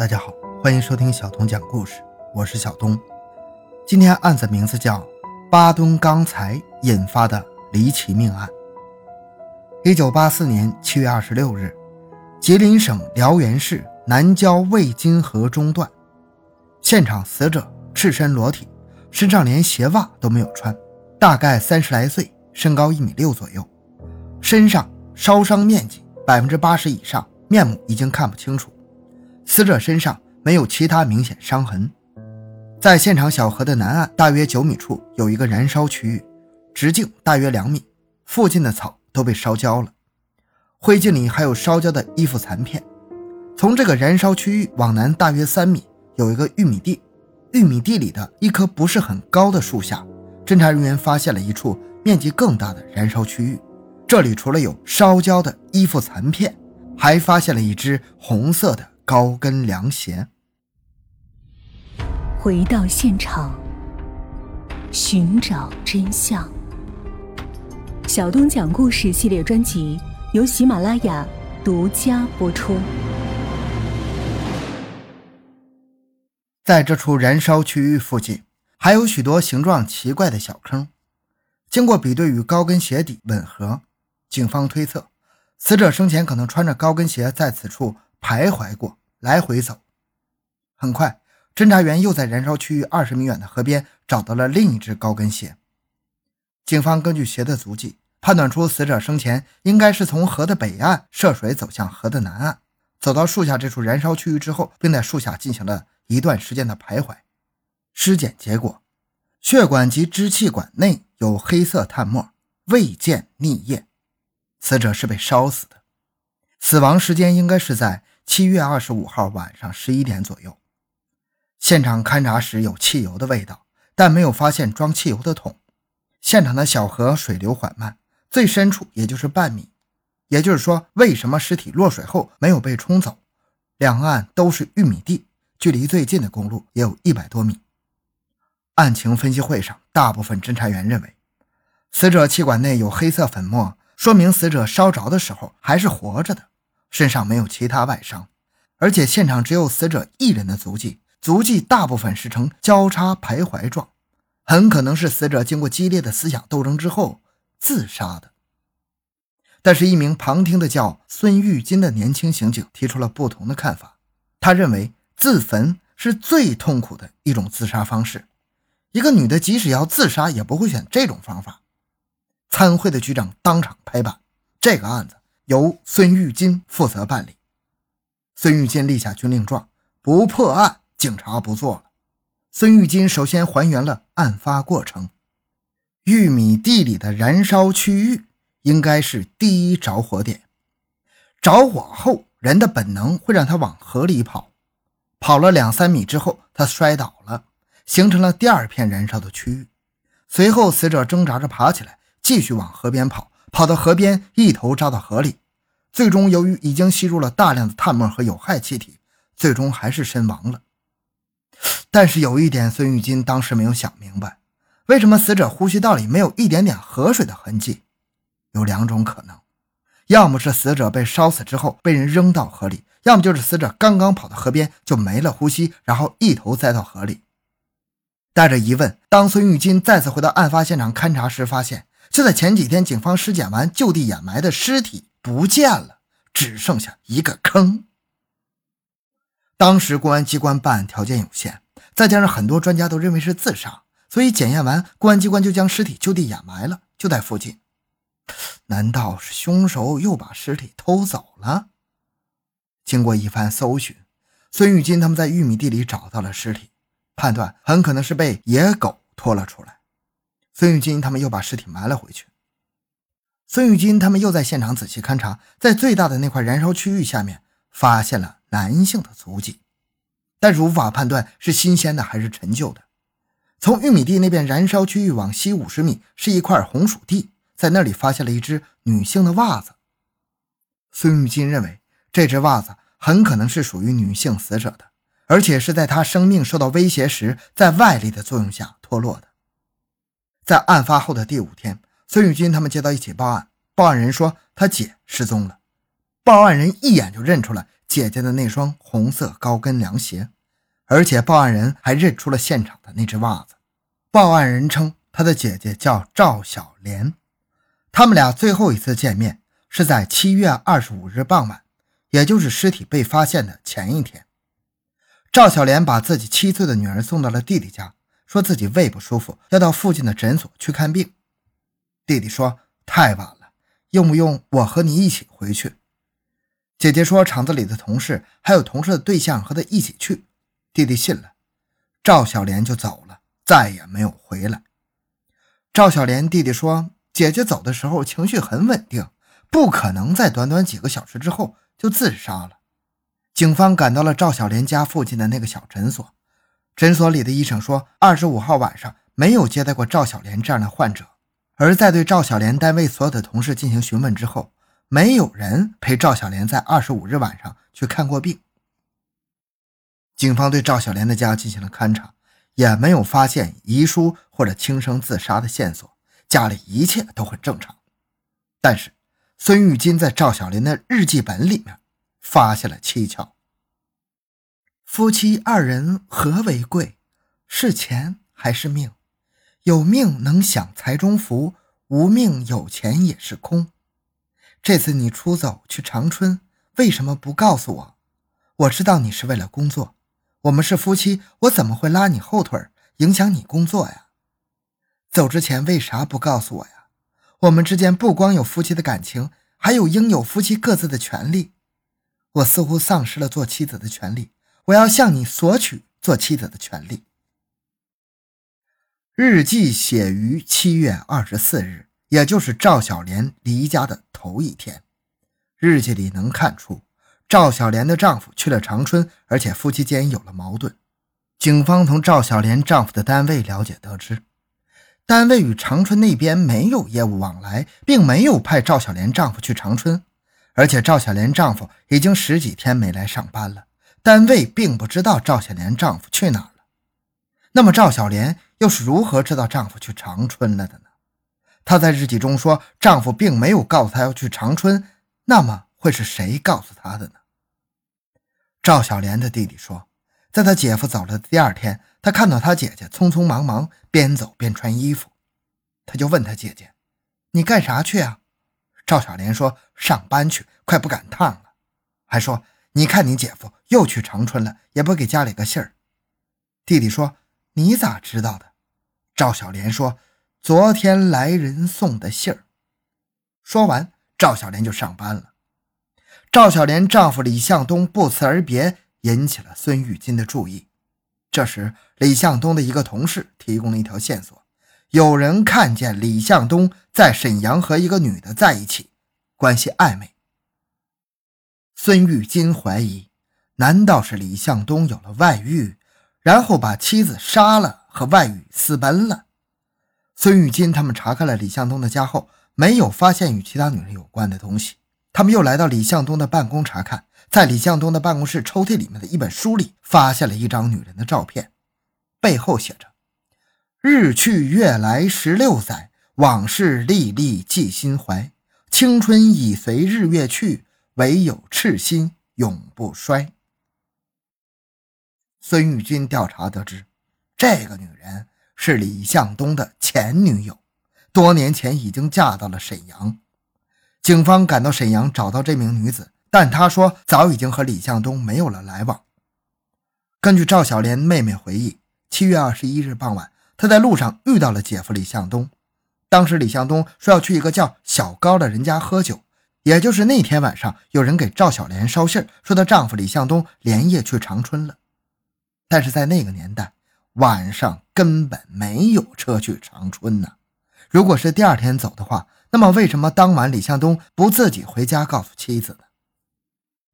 大家好，欢迎收听小东讲故事，我是小东。今天案子名字叫八吨钢材引发的离奇命案。一九八四年七月二十六日，吉林省辽源市南郊渭金河中段，现场死者赤身裸体，身上连鞋袜都没有穿，大概三十来岁，身高一米六左右，身上烧伤面积百分之八十以上。面目已经看不清楚，死者身上没有其他明显伤痕。在现场小河的南岸大约九米处有一个燃烧区域，直径大约两米，附近的草都被烧焦了，灰烬里还有烧焦的衣服残片。从这个燃烧区域往南大约三米有一个玉米地，玉米地里的一棵不是很高的树下，侦查人员发现了一处面积更大的燃烧区域，这里除了有烧焦的衣服残片。还发现了一只红色的高跟凉鞋。回到现场，寻找真相。小东讲故事系列专辑由喜马拉雅独家播出。在这处燃烧区域附近，还有许多形状奇怪的小坑。经过比对与高跟鞋底吻合，警方推测。死者生前可能穿着高跟鞋在此处徘徊过，来回走。很快，侦查员又在燃烧区域二十米远的河边找到了另一只高跟鞋。警方根据鞋的足迹，判断出死者生前应该是从河的北岸涉水走向河的南岸，走到树下这处燃烧区域之后，并在树下进行了一段时间的徘徊。尸检结果：血管及支气管内有黑色炭末，未见溺液。死者是被烧死的，死亡时间应该是在七月二十五号晚上十一点左右。现场勘查时有汽油的味道，但没有发现装汽油的桶。现场的小河水流缓慢，最深处也就是半米。也就是说，为什么尸体落水后没有被冲走？两岸都是玉米地，距离最近的公路也有一百多米。案情分析会上，大部分侦查员认为，死者气管内有黑色粉末。说明死者烧着的时候还是活着的，身上没有其他外伤，而且现场只有死者一人的足迹，足迹大部分是呈交叉徘徊状，很可能是死者经过激烈的思想斗争之后自杀的。但是，一名旁听的叫孙玉金的年轻刑警提出了不同的看法，他认为自焚是最痛苦的一种自杀方式，一个女的即使要自杀也不会选这种方法。参会的局长当场拍板，这个案子由孙玉金负责办理。孙玉金立下军令状，不破案，警察不做了。孙玉金首先还原了案发过程：玉米地里的燃烧区域应该是第一着火点。着火后，人的本能会让他往河里跑，跑了两三米之后，他摔倒了，形成了第二片燃烧的区域。随后，死者挣扎着爬起来。继续往河边跑，跑到河边，一头扎到河里。最终，由于已经吸入了大量的碳末和有害气体，最终还是身亡了。但是有一点，孙玉金当时没有想明白，为什么死者呼吸道里没有一点点河水的痕迹？有两种可能：要么是死者被烧死之后被人扔到河里，要么就是死者刚刚跑到河边就没了呼吸，然后一头栽到河里。带着疑问，当孙玉金再次回到案发现场勘查时，发现。就在前几天，警方尸检完就地掩埋的尸体不见了，只剩下一个坑。当时公安机关办案条件有限，再加上很多专家都认为是自杀，所以检验完，公安机关就将尸体就地掩埋了，就在附近。难道是凶手又把尸体偷走了？经过一番搜寻，孙玉金他们在玉米地里找到了尸体，判断很可能是被野狗拖了出来。孙玉金他们又把尸体埋了回去。孙玉金他们又在现场仔细勘查，在最大的那块燃烧区域下面发现了男性的足迹，但是无法判断是新鲜的还是陈旧的。从玉米地那边燃烧区域往西五十米是一块红薯地，在那里发现了一只女性的袜子。孙玉金认为这只袜子很可能是属于女性死者的，而且是在她生命受到威胁时，在外力的作用下脱落的。在案发后的第五天，孙玉军他们接到一起报案，报案人说他姐失踪了。报案人一眼就认出了姐姐的那双红色高跟凉鞋，而且报案人还认出了现场的那只袜子。报案人称，他的姐姐叫赵小莲，他们俩最后一次见面是在七月二十五日傍晚，也就是尸体被发现的前一天。赵小莲把自己七岁的女儿送到了弟弟家，说自己胃不舒服，要到附近的诊所去看病。弟弟说：“太晚了，用不用我和你一起回去？”姐姐说：“厂子里的同事还有同事的对象和他一起去。”弟弟信了，赵小莲就走了，再也没有回来。赵小莲弟弟说：“姐姐走的时候情绪很稳定，不可能在短短几个小时之后就自杀了。”警方赶到了赵小莲家附近的那个小诊所，诊所里的医生说：“二十五号晚上没有接待过赵小莲这样的患者。”而在对赵小莲单位所有的同事进行询问之后，没有人陪赵小莲在二十五日晚上去看过病。警方对赵小莲的家进行了勘查，也没有发现遗书或者轻生自杀的线索，家里一切都很正常。但是孙玉金在赵小莲的日记本里面发现了蹊跷：夫妻二人何为贵？是钱还是命？有命能享财中福，无命有钱也是空。这次你出走去长春，为什么不告诉我？我知道你是为了工作，我们是夫妻，我怎么会拉你后腿，影响你工作呀？走之前为啥不告诉我呀？我们之间不光有夫妻的感情，还有应有夫妻各自的权利。我似乎丧失了做妻子的权利，我要向你索取做妻子的权利。日记写于七月二十四日，也就是赵小莲离家的头一天。日记里能看出，赵小莲的丈夫去了长春，而且夫妻间有了矛盾。警方从赵小莲丈夫的单位了解得知，单位与长春那边没有业务往来，并没有派赵小莲丈夫去长春，而且赵小莲丈夫已经十几天没来上班了，单位并不知道赵小莲丈夫去哪了。那么赵小莲又是如何知道丈夫去长春了的呢？她在日记中说，丈夫并没有告诉她要去长春，那么会是谁告诉她的呢？赵小莲的弟弟说，在他姐夫走了的第二天，他看到他姐姐匆匆忙忙边走边穿衣服，他就问他姐姐：“你干啥去啊？”赵小莲说：“上班去，快不赶趟了。”还说：“你看你姐夫又去长春了，也不给家里个信儿。”弟弟说。你咋知道的？赵小莲说：“昨天来人送的信儿。”说完，赵小莲就上班了。赵小莲丈夫李向东不辞而别，引起了孙玉金的注意。这时，李向东的一个同事提供了一条线索：有人看见李向东在沈阳和一个女的在一起，关系暧昧。孙玉金怀疑，难道是李向东有了外遇？然后把妻子杀了，和外语私奔了。孙玉金他们查看了李向东的家后，没有发现与其他女人有关的东西。他们又来到李向东的办公查看，在李向东的办公室抽屉里面的一本书里，发现了一张女人的照片，背后写着：“日去月来十六载，往事历历记心怀。青春已随日月去，唯有赤心永不衰。”孙玉军调查得知，这个女人是李向东的前女友，多年前已经嫁到了沈阳。警方赶到沈阳，找到这名女子，但她说早已经和李向东没有了来往。根据赵小莲妹妹回忆，七月二十一日傍晚，她在路上遇到了姐夫李向东。当时李向东说要去一个叫小高的人家喝酒，也就是那天晚上，有人给赵小莲捎信说她丈夫李向东连夜去长春了。但是在那个年代，晚上根本没有车去长春呢。如果是第二天走的话，那么为什么当晚李向东不自己回家告诉妻子呢？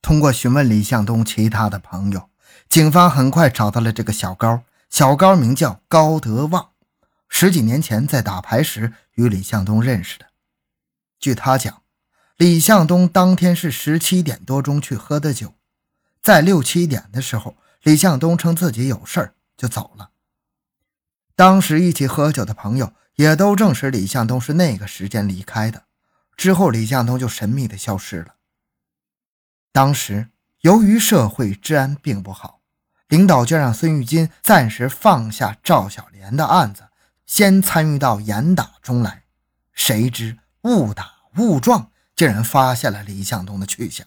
通过询问李向东其他的朋友，警方很快找到了这个小高。小高名叫高德旺，十几年前在打牌时与李向东认识的。据他讲，李向东当天是十七点多钟去喝的酒，在六七点的时候。李向东称自己有事儿就走了。当时一起喝酒的朋友也都证实李向东是那个时间离开的。之后，李向东就神秘的消失了。当时由于社会治安并不好，领导就让孙玉金暂时放下赵小莲的案子，先参与到严打中来。谁知误打误撞，竟然发现了李向东的去向。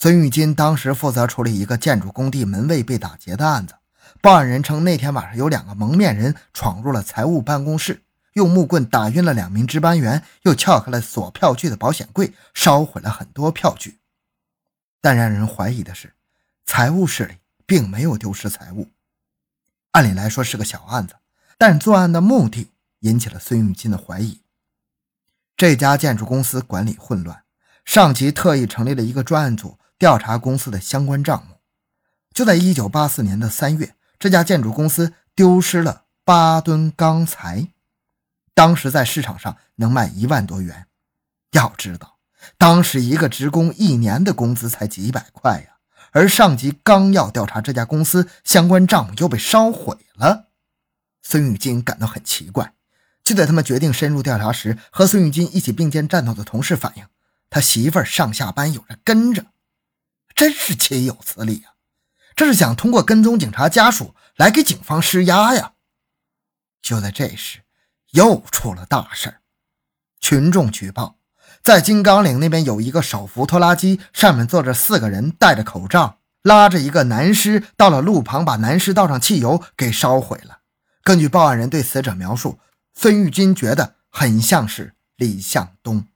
孙玉金当时负责处理一个建筑工地门卫被打劫的案子。报案人称，那天晚上有两个蒙面人闯入了财务办公室，用木棍打晕了两名值班员，又撬开了锁票据的保险柜，烧毁了很多票据。但让人怀疑的是，财务室里并没有丢失财物。按理来说是个小案子，但作案的目的引起了孙玉金的怀疑。这家建筑公司管理混乱，上级特意成立了一个专案组。调查公司的相关账目，就在一九八四年的三月，这家建筑公司丢失了八吨钢材，当时在市场上能卖一万多元。要知道，当时一个职工一年的工资才几百块呀，而上级刚要调查这家公司相关账目，又被烧毁了。孙玉金感到很奇怪。就在他们决定深入调查时，和孙玉金一起并肩战斗的同事反映，他媳妇儿上下班有人跟着。真是岂有此理啊！这是想通过跟踪警察家属来给警方施压呀！就在这时，又出了大事。群众举报，在金刚岭那边有一个手扶拖拉机，上面坐着四个人，戴着口罩，拉着一个男尸，到了路旁，把男尸倒上汽油给烧毁了。根据报案人对死者描述，孙玉军觉得很像是李向东。